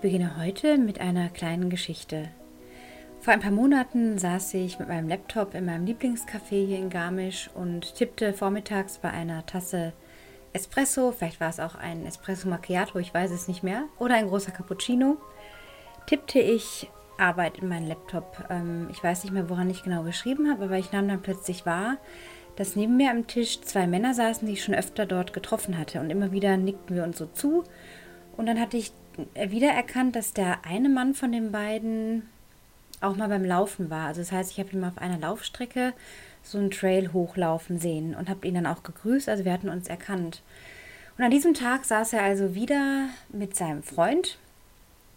Ich beginne heute mit einer kleinen Geschichte. Vor ein paar Monaten saß ich mit meinem Laptop in meinem Lieblingscafé hier in Garmisch und tippte vormittags bei einer Tasse Espresso, vielleicht war es auch ein Espresso Macchiato, ich weiß es nicht mehr, oder ein großer Cappuccino, tippte ich Arbeit in meinen Laptop. Ähm, ich weiß nicht mehr, woran ich genau geschrieben habe, aber ich nahm dann plötzlich wahr, dass neben mir am Tisch zwei Männer saßen, die ich schon öfter dort getroffen hatte. Und immer wieder nickten wir uns so zu. Und dann hatte ich wiedererkannt, dass der eine Mann von den beiden auch mal beim Laufen war. Also das heißt, ich habe ihn mal auf einer Laufstrecke so einen Trail hochlaufen sehen und habe ihn dann auch gegrüßt. Also wir hatten uns erkannt. Und an diesem Tag saß er also wieder mit seinem Freund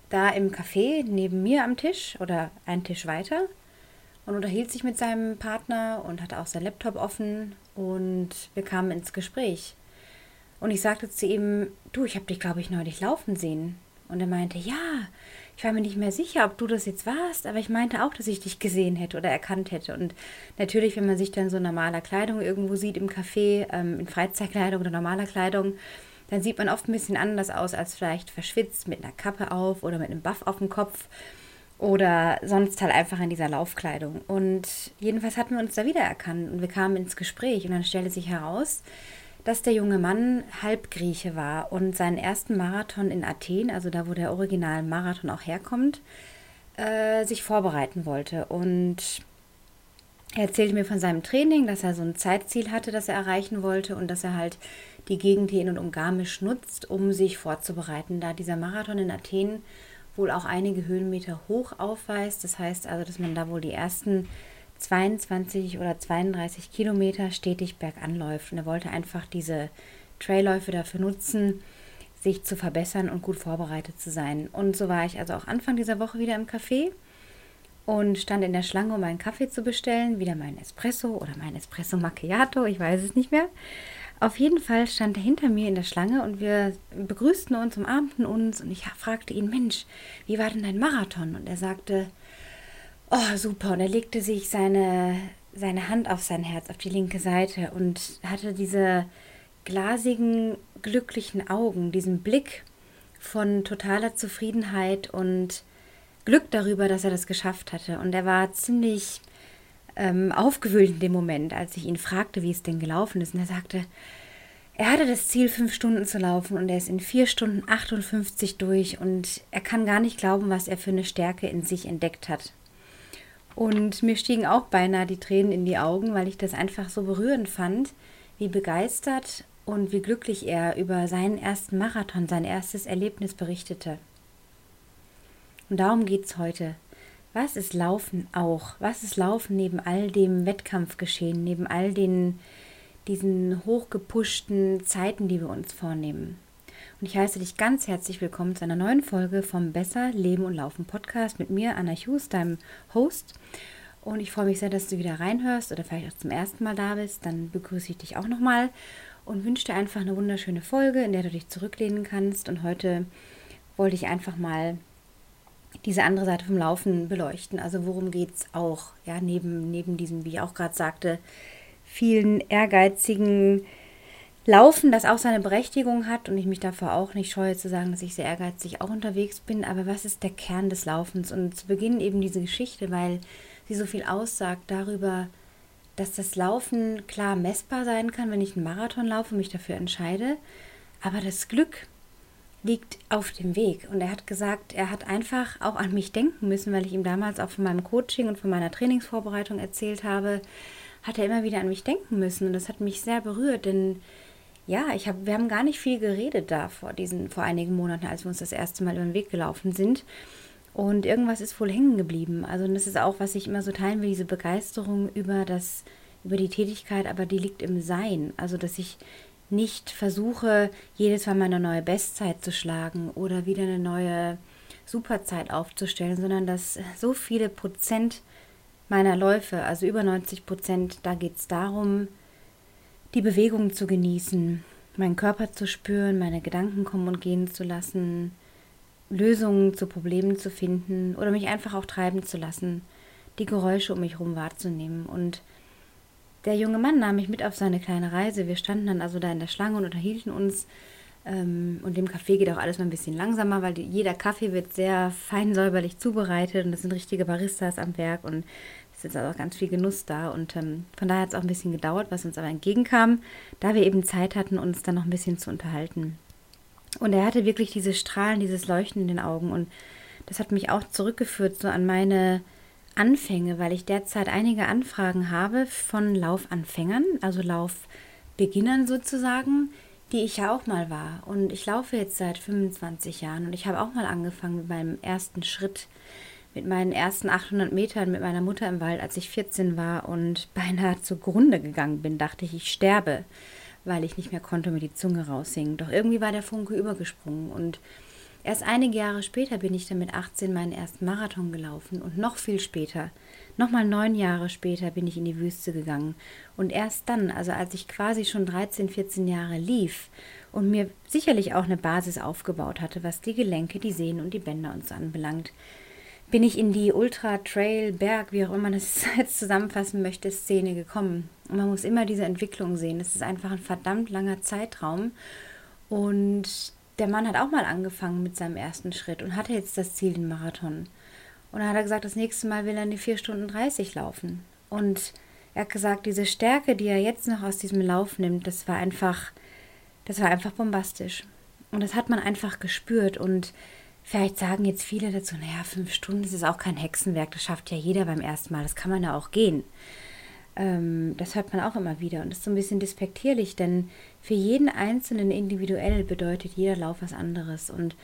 da im Café neben mir am Tisch oder einen Tisch weiter und unterhielt sich mit seinem Partner und hatte auch sein Laptop offen und wir kamen ins Gespräch. Und ich sagte zu ihm, du, ich habe dich, glaube ich, neulich laufen sehen. Und er meinte, ja, ich war mir nicht mehr sicher, ob du das jetzt warst, aber ich meinte auch, dass ich dich gesehen hätte oder erkannt hätte. Und natürlich, wenn man sich dann so normaler Kleidung irgendwo sieht im Café, ähm, in Freizeitkleidung oder normaler Kleidung, dann sieht man oft ein bisschen anders aus als vielleicht verschwitzt mit einer Kappe auf oder mit einem Buff auf dem Kopf oder sonst halt einfach in dieser Laufkleidung. Und jedenfalls hatten wir uns da wiedererkannt und wir kamen ins Gespräch und dann stellte sich heraus, dass der junge Mann Halbgrieche war und seinen ersten Marathon in Athen, also da, wo der original Marathon auch herkommt, äh, sich vorbereiten wollte. Und er erzählte mir von seinem Training, dass er so ein Zeitziel hatte, das er erreichen wollte und dass er halt die Gegend hier in und um Garmisch nutzt, um sich vorzubereiten, da dieser Marathon in Athen wohl auch einige Höhenmeter hoch aufweist. Das heißt also, dass man da wohl die ersten 22 oder 32 Kilometer stetig bergan läuft. Und er wollte einfach diese Trailläufe dafür nutzen, sich zu verbessern und gut vorbereitet zu sein. Und so war ich also auch Anfang dieser Woche wieder im Café und stand in der Schlange, um einen Kaffee zu bestellen. Wieder mein Espresso oder mein Espresso Macchiato, ich weiß es nicht mehr. Auf jeden Fall stand er hinter mir in der Schlange und wir begrüßten uns, umarmten uns und ich fragte ihn, Mensch, wie war denn dein Marathon? Und er sagte, oh super, und er legte sich seine, seine Hand auf sein Herz, auf die linke Seite und hatte diese glasigen, glücklichen Augen, diesen Blick von totaler Zufriedenheit und Glück darüber, dass er das geschafft hatte. Und er war ziemlich ähm, aufgewühlt in dem Moment, als ich ihn fragte, wie es denn gelaufen ist. Und er sagte, er hatte das Ziel, fünf Stunden zu laufen und er ist in vier Stunden 58 durch und er kann gar nicht glauben, was er für eine Stärke in sich entdeckt hat. Und mir stiegen auch beinahe die Tränen in die Augen, weil ich das einfach so berührend fand, wie begeistert und wie glücklich er über seinen ersten Marathon, sein erstes Erlebnis berichtete. Und darum geht es heute. Was ist Laufen auch? Was ist Laufen neben all dem Wettkampfgeschehen, neben all den diesen hochgepushten Zeiten, die wir uns vornehmen? Und ich heiße dich ganz herzlich willkommen zu einer neuen Folge vom Besser Leben und Laufen Podcast mit mir, Anna Hughes, deinem Host. Und ich freue mich sehr, dass du wieder reinhörst oder vielleicht auch zum ersten Mal da bist. Dann begrüße ich dich auch nochmal und wünsche dir einfach eine wunderschöne Folge, in der du dich zurücklehnen kannst. Und heute wollte ich einfach mal diese andere Seite vom Laufen beleuchten. Also worum geht es auch? Ja, neben, neben diesem, wie ich auch gerade sagte, vielen ehrgeizigen Laufen, das auch seine Berechtigung hat und ich mich davor auch nicht scheue zu sagen, dass ich sehr ehrgeizig auch unterwegs bin. Aber was ist der Kern des Laufens? Und zu Beginn eben diese Geschichte, weil sie so viel aussagt darüber, dass das Laufen klar messbar sein kann, wenn ich einen Marathon laufe und mich dafür entscheide. Aber das Glück, liegt auf dem Weg. Und er hat gesagt, er hat einfach auch an mich denken müssen, weil ich ihm damals auch von meinem Coaching und von meiner Trainingsvorbereitung erzählt habe, hat er immer wieder an mich denken müssen. Und das hat mich sehr berührt, denn ja, ich hab, wir haben gar nicht viel geredet da vor, diesen, vor einigen Monaten, als wir uns das erste Mal über den Weg gelaufen sind. Und irgendwas ist wohl hängen geblieben. Also das ist auch, was ich immer so teilen will, diese Begeisterung über das, über die Tätigkeit, aber die liegt im Sein. Also dass ich nicht versuche, jedes Mal meine neue Bestzeit zu schlagen oder wieder eine neue Superzeit aufzustellen, sondern dass so viele Prozent meiner Läufe, also über 90 Prozent, da geht es darum, die Bewegung zu genießen, meinen Körper zu spüren, meine Gedanken kommen und gehen zu lassen, Lösungen zu Problemen zu finden oder mich einfach auch treiben zu lassen, die Geräusche um mich herum wahrzunehmen und der junge Mann nahm mich mit auf seine kleine Reise. Wir standen dann also da in der Schlange und unterhielten uns Ähm, und dem Kaffee geht auch alles mal ein bisschen langsamer, weil jeder Kaffee wird sehr fein säuberlich zubereitet und das sind richtige Baristas am Werk und ist auch ganz viel Genuss da. Und ähm, von daher hat es auch ein bisschen gedauert, was uns aber entgegenkam, da wir eben Zeit hatten, uns dann noch ein bisschen zu unterhalten. Und er hatte wirklich diese Strahlen, dieses Leuchten in den Augen und das hat mich auch zurückgeführt so an meine Anfänge, weil ich derzeit einige Anfragen habe von Laufanfängern, also Laufbeginnern sozusagen, die ich ja auch mal war. Und ich laufe jetzt seit 25 Jahren und ich habe auch mal angefangen mit meinem ersten Schritt, mit meinen ersten 800 Metern mit meiner Mutter im Wald, als ich 14 war und beinahe zugrunde gegangen bin, dachte ich, ich sterbe, weil ich nicht mehr konnte mit die Zunge raushingen. Doch irgendwie war der Funke übergesprungen und Erst einige Jahre später bin ich dann mit 18 meinen ersten Marathon gelaufen und noch viel später, nochmal neun Jahre später bin ich in die Wüste gegangen. Und erst dann, also als ich quasi schon 13, 14 Jahre lief und mir sicherlich auch eine Basis aufgebaut hatte, was die Gelenke, die Sehnen und die Bänder uns anbelangt, bin ich in die Ultra Trail Berg, wie auch immer man das jetzt zusammenfassen möchte, Szene gekommen. Und man muss immer diese Entwicklung sehen. Es ist einfach ein verdammt langer Zeitraum. Und der Mann hat auch mal angefangen mit seinem ersten Schritt und hatte jetzt das Ziel, den Marathon. Und dann hat er gesagt, das nächste Mal will er in die 4 Stunden 30 laufen. Und er hat gesagt, diese Stärke, die er jetzt noch aus diesem Lauf nimmt, das war einfach, das war einfach bombastisch. Und das hat man einfach gespürt. Und vielleicht sagen jetzt viele dazu, naja, fünf Stunden, das ist auch kein Hexenwerk, das schafft ja jeder beim ersten Mal, das kann man ja auch gehen. Ähm, das hört man auch immer wieder und ist so ein bisschen despektierlich, denn für jeden Einzelnen individuell bedeutet jeder Lauf was anderes und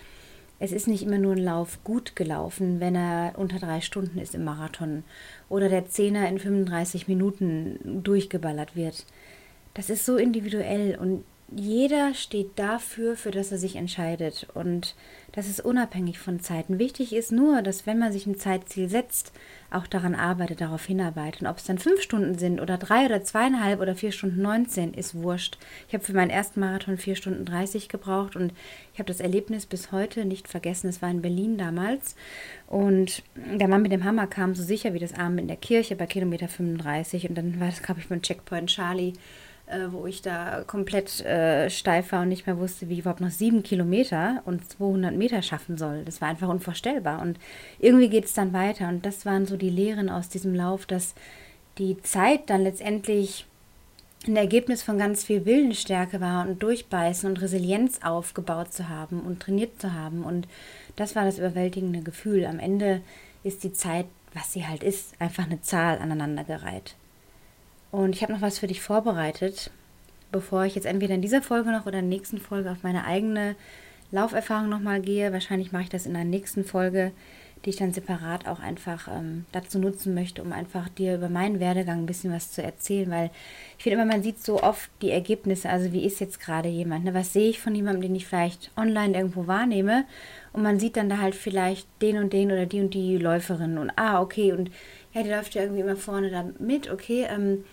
es ist nicht immer nur ein Lauf gut gelaufen, wenn er unter drei Stunden ist im Marathon oder der Zehner in 35 Minuten durchgeballert wird. Das ist so individuell und jeder steht dafür, für das er sich entscheidet. Und das ist unabhängig von Zeiten. Wichtig ist nur, dass wenn man sich ein Zeitziel setzt, auch daran arbeitet, darauf hinarbeitet. Und ob es dann fünf Stunden sind oder drei oder zweieinhalb oder vier Stunden neunzehn, ist wurscht. Ich habe für meinen ersten Marathon vier Stunden dreißig gebraucht und ich habe das Erlebnis bis heute nicht vergessen. Es war in Berlin damals und der Mann mit dem Hammer kam so sicher wie das Arm in der Kirche bei Kilometer 35 und dann war das, glaube ich, beim Checkpoint Charlie äh, wo ich da komplett äh, steif war und nicht mehr wusste, wie ich überhaupt noch sieben Kilometer und 200 Meter schaffen soll. Das war einfach unvorstellbar. Und irgendwie geht es dann weiter. Und das waren so die Lehren aus diesem Lauf, dass die Zeit dann letztendlich ein Ergebnis von ganz viel Willensstärke war und Durchbeißen und Resilienz aufgebaut zu haben und trainiert zu haben. Und das war das überwältigende Gefühl. Am Ende ist die Zeit, was sie halt ist, einfach eine Zahl aneinandergereiht. Und ich habe noch was für dich vorbereitet, bevor ich jetzt entweder in dieser Folge noch oder in der nächsten Folge auf meine eigene Lauferfahrung nochmal gehe. Wahrscheinlich mache ich das in der nächsten Folge, die ich dann separat auch einfach ähm, dazu nutzen möchte, um einfach dir über meinen Werdegang ein bisschen was zu erzählen, weil ich finde immer, man sieht so oft die Ergebnisse, also wie ist jetzt gerade jemand, ne? was sehe ich von jemandem, den ich vielleicht online irgendwo wahrnehme und man sieht dann da halt vielleicht den und den oder die und die Läuferin und ah, okay, und ja, die läuft ja irgendwie immer vorne da mit, okay, ähm,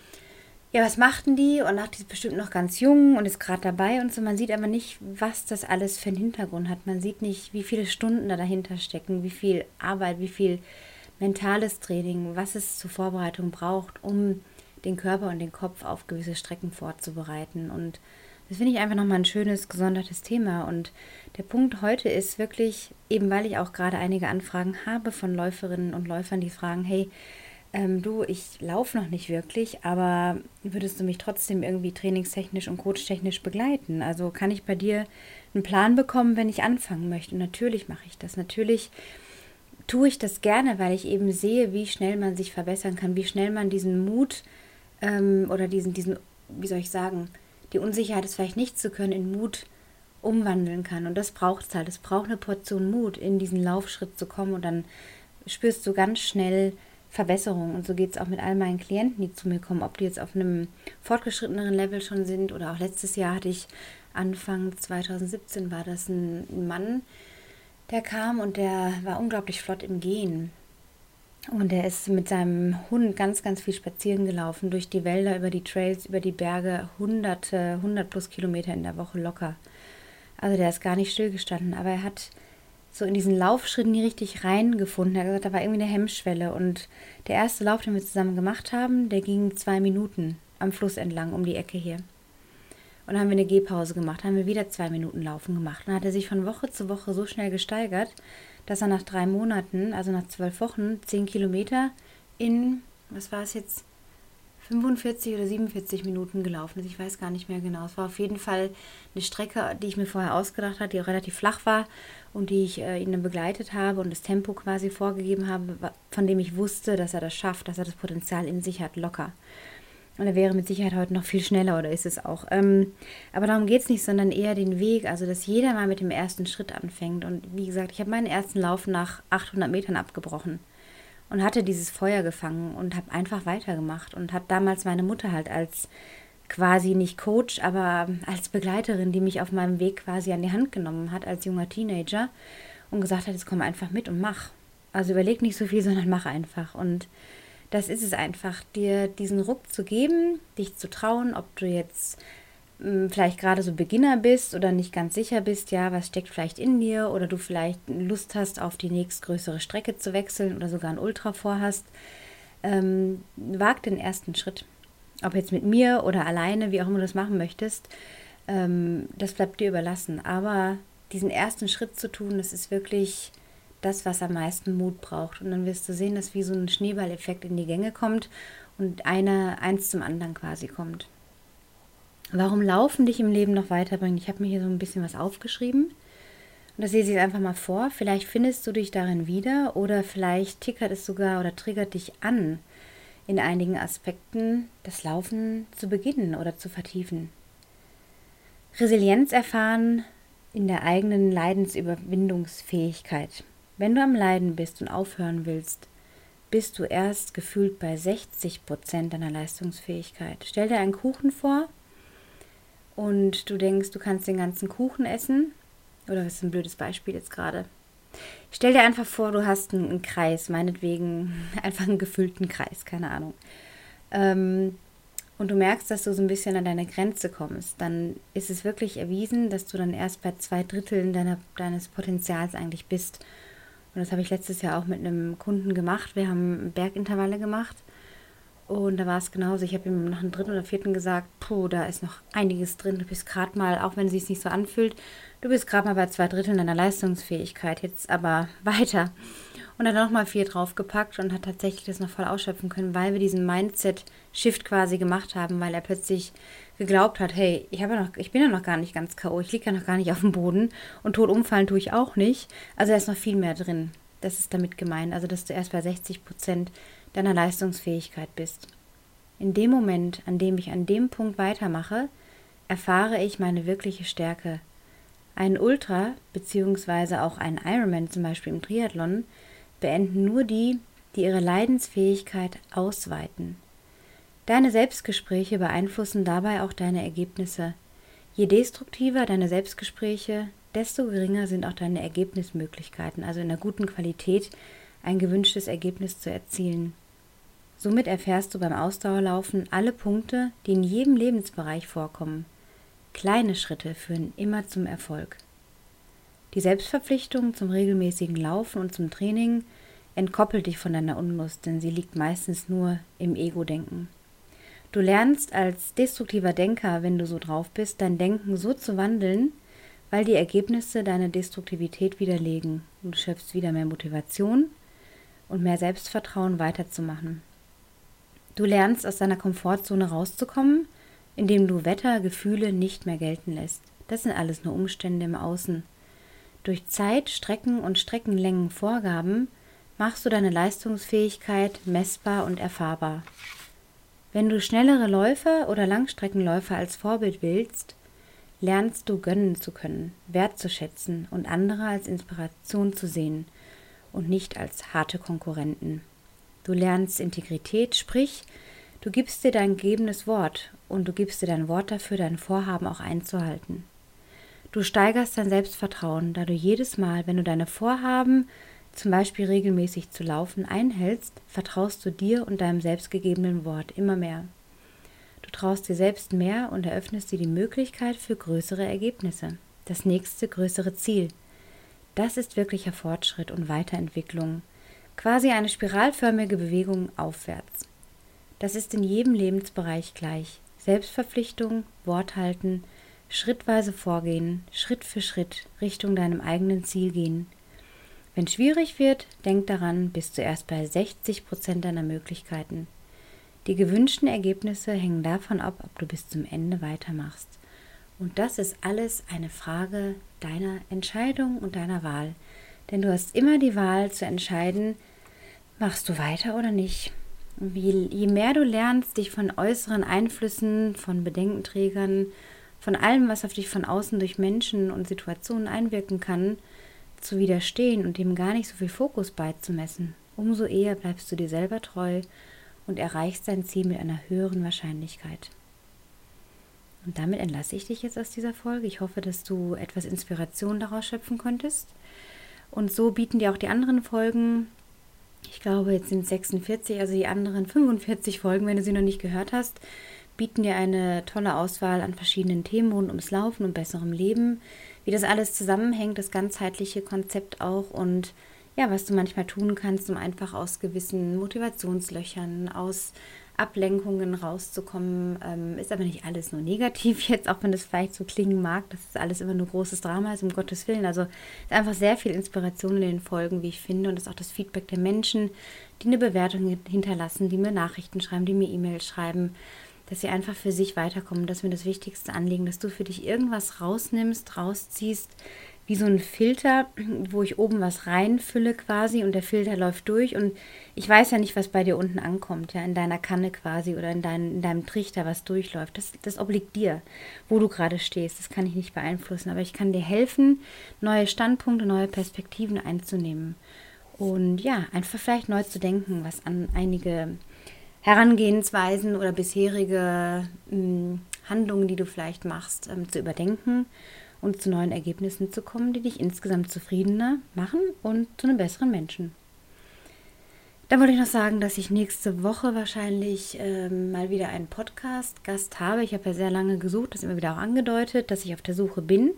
ja, was machten die? Und ach, die ist bestimmt noch ganz jung und ist gerade dabei und so. Man sieht aber nicht, was das alles für einen Hintergrund hat. Man sieht nicht, wie viele Stunden da dahinter stecken, wie viel Arbeit, wie viel mentales Training, was es zur Vorbereitung braucht, um den Körper und den Kopf auf gewisse Strecken vorzubereiten. Und das finde ich einfach nochmal ein schönes, gesondertes Thema. Und der Punkt heute ist wirklich, eben weil ich auch gerade einige Anfragen habe von Läuferinnen und Läufern, die fragen, hey, ähm, du, ich laufe noch nicht wirklich, aber würdest du mich trotzdem irgendwie trainingstechnisch und coachtechnisch begleiten? Also kann ich bei dir einen Plan bekommen, wenn ich anfangen möchte? Und natürlich mache ich das. Natürlich tue ich das gerne, weil ich eben sehe, wie schnell man sich verbessern kann, wie schnell man diesen Mut ähm, oder diesen, diesen, wie soll ich sagen, die Unsicherheit, es vielleicht nicht zu können, in Mut umwandeln kann. Und das braucht es halt. Es braucht eine Portion Mut, in diesen Laufschritt zu kommen und dann spürst du ganz schnell, Verbesserung. Und so geht es auch mit all meinen Klienten, die zu mir kommen, ob die jetzt auf einem fortgeschritteneren Level schon sind oder auch letztes Jahr hatte ich, Anfang 2017 war das ein Mann, der kam und der war unglaublich flott im Gehen. Und er ist mit seinem Hund ganz, ganz viel spazieren gelaufen, durch die Wälder, über die Trails, über die Berge, hunderte, 100 plus Kilometer in der Woche locker. Also der ist gar nicht stillgestanden, aber er hat so in diesen Laufschritt nie richtig reingefunden. Er hat gesagt, da war irgendwie eine Hemmschwelle. Und der erste Lauf, den wir zusammen gemacht haben, der ging zwei Minuten am Fluss entlang um die Ecke hier. Und dann haben wir eine Gehpause gemacht, haben wir wieder zwei Minuten Laufen gemacht. Und dann hat er sich von Woche zu Woche so schnell gesteigert, dass er nach drei Monaten, also nach zwölf Wochen, zehn Kilometer in, was war es jetzt, 45 oder 47 Minuten gelaufen ist. Ich weiß gar nicht mehr genau. Es war auf jeden Fall eine Strecke, die ich mir vorher ausgedacht habe, die relativ flach war und die ich äh, ihn dann begleitet habe und das Tempo quasi vorgegeben habe, von dem ich wusste, dass er das schafft, dass er das Potenzial in sich hat, locker. Und er wäre mit Sicherheit heute noch viel schneller oder ist es auch. Ähm, aber darum geht es nicht, sondern eher den Weg, also dass jeder mal mit dem ersten Schritt anfängt. Und wie gesagt, ich habe meinen ersten Lauf nach 800 Metern abgebrochen und hatte dieses Feuer gefangen und habe einfach weitergemacht und habe damals meine Mutter halt als quasi nicht Coach, aber als Begleiterin, die mich auf meinem Weg quasi an die Hand genommen hat als junger Teenager und gesagt hat, jetzt komm einfach mit und mach. Also überleg nicht so viel, sondern mach einfach. Und das ist es einfach, dir diesen Ruck zu geben, dich zu trauen, ob du jetzt vielleicht gerade so Beginner bist oder nicht ganz sicher bist, ja, was steckt vielleicht in dir oder du vielleicht Lust hast, auf die nächstgrößere Strecke zu wechseln oder sogar ein Ultra vorhast, ähm, wag den ersten Schritt. Ob jetzt mit mir oder alleine, wie auch immer du das machen möchtest, ähm, das bleibt dir überlassen. Aber diesen ersten Schritt zu tun, das ist wirklich das, was am meisten Mut braucht. Und dann wirst du sehen, dass wie so ein Schneeballeffekt in die Gänge kommt und einer eins zum anderen quasi kommt. Warum Laufen dich im Leben noch weiterbringt? Ich habe mir hier so ein bisschen was aufgeschrieben. Und das lese ich einfach mal vor. Vielleicht findest du dich darin wieder oder vielleicht tickert es sogar oder triggert dich an, in einigen Aspekten das Laufen zu beginnen oder zu vertiefen. Resilienz erfahren in der eigenen Leidensüberwindungsfähigkeit. Wenn du am Leiden bist und aufhören willst, bist du erst gefühlt bei 60 Prozent deiner Leistungsfähigkeit. Stell dir einen Kuchen vor und du denkst, du kannst den ganzen Kuchen essen. Oder was ist ein blödes Beispiel jetzt gerade? Stell dir einfach vor, du hast einen, Kreis, meinetwegen einfach einen gefüllten Kreis, keine Ahnung. Ähm, und du merkst, dass du so ein bisschen an deine Grenze kommst, dann ist es wirklich erwiesen, dass du dann erst bei zwei Dritteln deiner, deines Potenzials eigentlich bist. Und das habe ich letztes Jahr auch mit einem Kunden gemacht. Wir haben Bergintervalle gemacht. Und da war es genauso. Ich habe ihm nach dem dritten oder vierten gesagt, puh, da ist noch einiges drin. Du bist gerade mal, auch wenn es sich nicht so anfühlt, du bist gerade mal bei zwei Dritteln deiner Leistungsfähigkeit. Jetzt aber weiter. Und dann nochmal vier draufgepackt und hat tatsächlich das noch voll ausschöpfen können, weil wir diesen Mindset-Shift quasi gemacht haben, weil er plötzlich geglaubt hat, hey, ich, ja noch, ich bin ja noch gar nicht ganz K.O., ich liege ja noch gar nicht auf dem Boden und tot umfallen tue ich auch nicht. Also da ist noch viel mehr drin. Das ist damit gemeint. Also, dass du erst bei 60 Prozent deiner Leistungsfähigkeit bist. In dem Moment, an dem ich an dem Punkt weitermache, erfahre ich meine wirkliche Stärke. Ein Ultra bzw. auch ein Ironman zum Beispiel im Triathlon beenden nur die, die ihre Leidensfähigkeit ausweiten. Deine Selbstgespräche beeinflussen dabei auch deine Ergebnisse. Je destruktiver deine Selbstgespräche, desto geringer sind auch deine Ergebnismöglichkeiten, also in der guten Qualität ein gewünschtes Ergebnis zu erzielen. Somit erfährst du beim Ausdauerlaufen alle Punkte, die in jedem Lebensbereich vorkommen. Kleine Schritte führen immer zum Erfolg. Die Selbstverpflichtung zum regelmäßigen Laufen und zum Training entkoppelt dich von deiner Unlust, denn sie liegt meistens nur im Ego-Denken. Du lernst als destruktiver Denker, wenn du so drauf bist, dein Denken so zu wandeln, weil die Ergebnisse deine Destruktivität widerlegen. Und du schöpfst wieder mehr Motivation und mehr Selbstvertrauen weiterzumachen. Du lernst aus deiner Komfortzone rauszukommen, indem du Wetter, Gefühle nicht mehr gelten lässt. Das sind alles nur Umstände im Außen. Durch Zeit, Strecken und Streckenlängenvorgaben machst du deine Leistungsfähigkeit messbar und erfahrbar. Wenn du schnellere Läufer oder Langstreckenläufer als Vorbild willst, lernst du gönnen zu können, wertzuschätzen und andere als Inspiration zu sehen und nicht als harte Konkurrenten. Du lernst Integrität, sprich, du gibst dir dein gegebenes Wort und du gibst dir dein Wort dafür, dein Vorhaben auch einzuhalten. Du steigerst dein Selbstvertrauen, da du jedes Mal, wenn du deine Vorhaben zum Beispiel regelmäßig zu laufen, einhältst, vertraust du dir und deinem selbstgegebenen Wort immer mehr. Du traust dir selbst mehr und eröffnest dir die Möglichkeit für größere Ergebnisse, das nächste größere Ziel. Das ist wirklicher Fortschritt und Weiterentwicklung, quasi eine spiralförmige Bewegung aufwärts. Das ist in jedem Lebensbereich gleich. Selbstverpflichtung, Wort halten, schrittweise vorgehen, Schritt für Schritt Richtung deinem eigenen Ziel gehen. Wenn schwierig wird, denk daran, bist du erst bei 60 Prozent deiner Möglichkeiten. Die gewünschten Ergebnisse hängen davon ab, ob du bis zum Ende weitermachst. Und das ist alles eine Frage deiner Entscheidung und deiner Wahl. Denn du hast immer die Wahl zu entscheiden, machst du weiter oder nicht. Wie, je mehr du lernst, dich von äußeren Einflüssen, von Bedenkenträgern, von allem, was auf dich von außen durch Menschen und Situationen einwirken kann, zu widerstehen und dem gar nicht so viel Fokus beizumessen, umso eher bleibst du dir selber treu und erreichst dein Ziel mit einer höheren Wahrscheinlichkeit. Und damit entlasse ich dich jetzt aus dieser Folge. Ich hoffe, dass du etwas Inspiration daraus schöpfen konntest. Und so bieten dir auch die anderen Folgen, ich glaube, jetzt sind es 46, also die anderen 45 Folgen, wenn du sie noch nicht gehört hast, bieten dir eine tolle Auswahl an verschiedenen Themen rund ums Laufen und besserem Leben, wie das alles zusammenhängt, das ganzheitliche Konzept auch und ja, was du manchmal tun kannst, um einfach aus gewissen Motivationslöchern, aus Ablenkungen rauszukommen. Ähm, ist aber nicht alles nur negativ jetzt, auch wenn das vielleicht so klingen mag, dass es alles immer nur großes Drama ist, um Gottes Willen. Also ist einfach sehr viel Inspiration in den Folgen, wie ich finde. Und ist auch das Feedback der Menschen, die eine Bewertung hinterlassen, die mir Nachrichten schreiben, die mir E-Mails schreiben, dass sie einfach für sich weiterkommen. Das ist mir das wichtigste Anliegen, dass du für dich irgendwas rausnimmst, rausziehst, wie so ein Filter, wo ich oben was reinfülle quasi und der Filter läuft durch und ich weiß ja nicht, was bei dir unten ankommt, ja, in deiner Kanne quasi oder in, dein, in deinem Trichter, was durchläuft. Das, das obliegt dir, wo du gerade stehst. Das kann ich nicht beeinflussen, aber ich kann dir helfen, neue Standpunkte, neue Perspektiven einzunehmen und ja, einfach vielleicht neu zu denken, was an einige Herangehensweisen oder bisherige mh, hm, Handlungen, die du vielleicht machst, ähm, zu überdenken und zu neuen Ergebnissen zu kommen, die dich insgesamt zufriedener machen und zu einem besseren Menschen. Dann wollte ich noch sagen, dass ich nächste Woche wahrscheinlich ähm, mal wieder einen Podcast-Gast habe. Ich habe ja sehr lange gesucht, das immer wieder auch angedeutet, dass ich auf der Suche bin.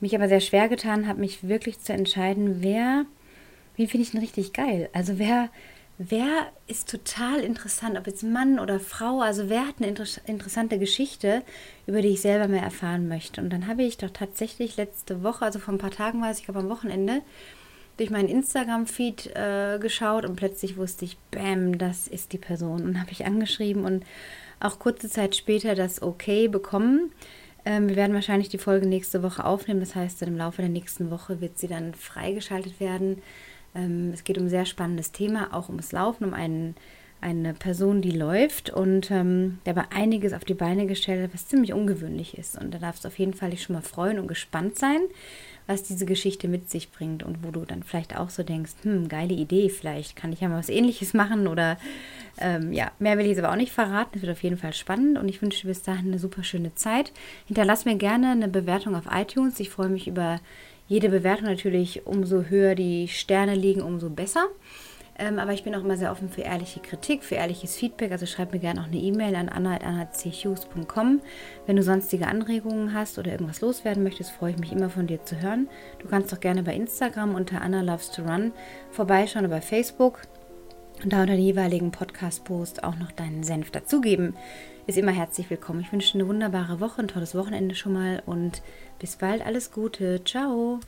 Mich aber sehr schwer getan habe, mich wirklich zu entscheiden, wer, wen finde ich denn richtig geil? Also wer wer ist total interessant, ob jetzt Mann oder Frau, also wer hat eine inter interessante Geschichte, über die ich selber mehr erfahren möchte. Und dann habe ich doch tatsächlich letzte Woche, also vor ein paar Tagen war es, ich glaube am Wochenende, durch meinen Instagram-Feed äh, geschaut und plötzlich wusste ich, bam, das ist die Person. Und habe ich angeschrieben und auch kurze Zeit später das Okay bekommen. Ähm, wir werden wahrscheinlich die Folge nächste Woche aufnehmen. Das heißt, im Laufe der nächsten Woche wird sie dann freigeschaltet werden. Ähm, es geht um ein sehr spannendes Thema, auch ums Laufen, um einen, eine Person, die läuft und ähm, der aber einiges auf die Beine gestellt hat, was ziemlich ungewöhnlich ist. Und da darfst du auf jeden Fall dich schon mal freuen und gespannt sein, was diese Geschichte mit sich bringt und wo du dann vielleicht auch so denkst, hm, geile Idee, vielleicht kann ich ja mal was ähnliches machen oder ähm, ja, mehr will ich jetzt aber auch nicht verraten. Es wird auf jeden Fall spannend und ich wünsche dir bis dahin eine super schöne Zeit. Hinterlass mir gerne eine Bewertung auf iTunes. Ich freue mich über jede Bewertung natürlich, umso höher die Sterne liegen, umso besser. Ähm, aber ich bin auch immer sehr offen für ehrliche Kritik, für ehrliches Feedback. Also schreib mir gerne auch eine E-Mail an anna.anna.chus.com. Wenn du sonstige Anregungen hast oder irgendwas loswerden möchtest, freue ich mich immer von dir zu hören. Du kannst auch gerne bei Instagram unter Anna Loves to Run vorbeischauen oder bei Facebook und da unter den jeweiligen Podcast-Post auch noch deinen Senf dazugeben. Ist immer herzlich willkommen. Ich wünsche dir eine wunderbare Woche, ein tolles Wochenende schon mal und bis bald. Alles Gute. Ciao.